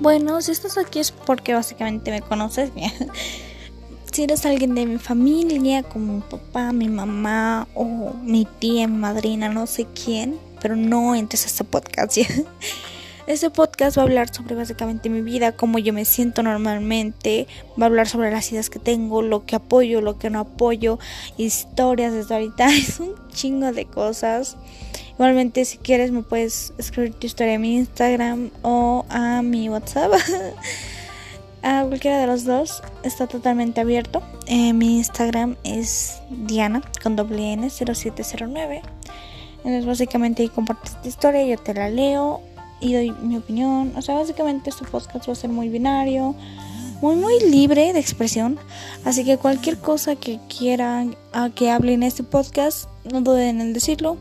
Bueno, si estás aquí es porque básicamente me conoces. si eres alguien de mi familia, como mi papá, mi mamá o mi tía, mi madrina, no sé quién, pero no entres a este podcast. Este podcast va a hablar sobre básicamente mi vida, cómo yo me siento normalmente, va a hablar sobre las ideas que tengo, lo que apoyo, lo que no apoyo, historias de es un chingo de cosas. Igualmente si quieres me puedes escribir tu historia a mi Instagram o a mi WhatsApp. a cualquiera de los dos está totalmente abierto. Eh, mi Instagram es Diana con doble N 0709. Entonces básicamente ahí compartes tu historia, yo te la leo y doy mi opinión. O sea, básicamente este podcast va a ser muy binario, muy, muy libre de expresión. Así que cualquier cosa que quieran a que hable en este podcast, no duden en decirlo.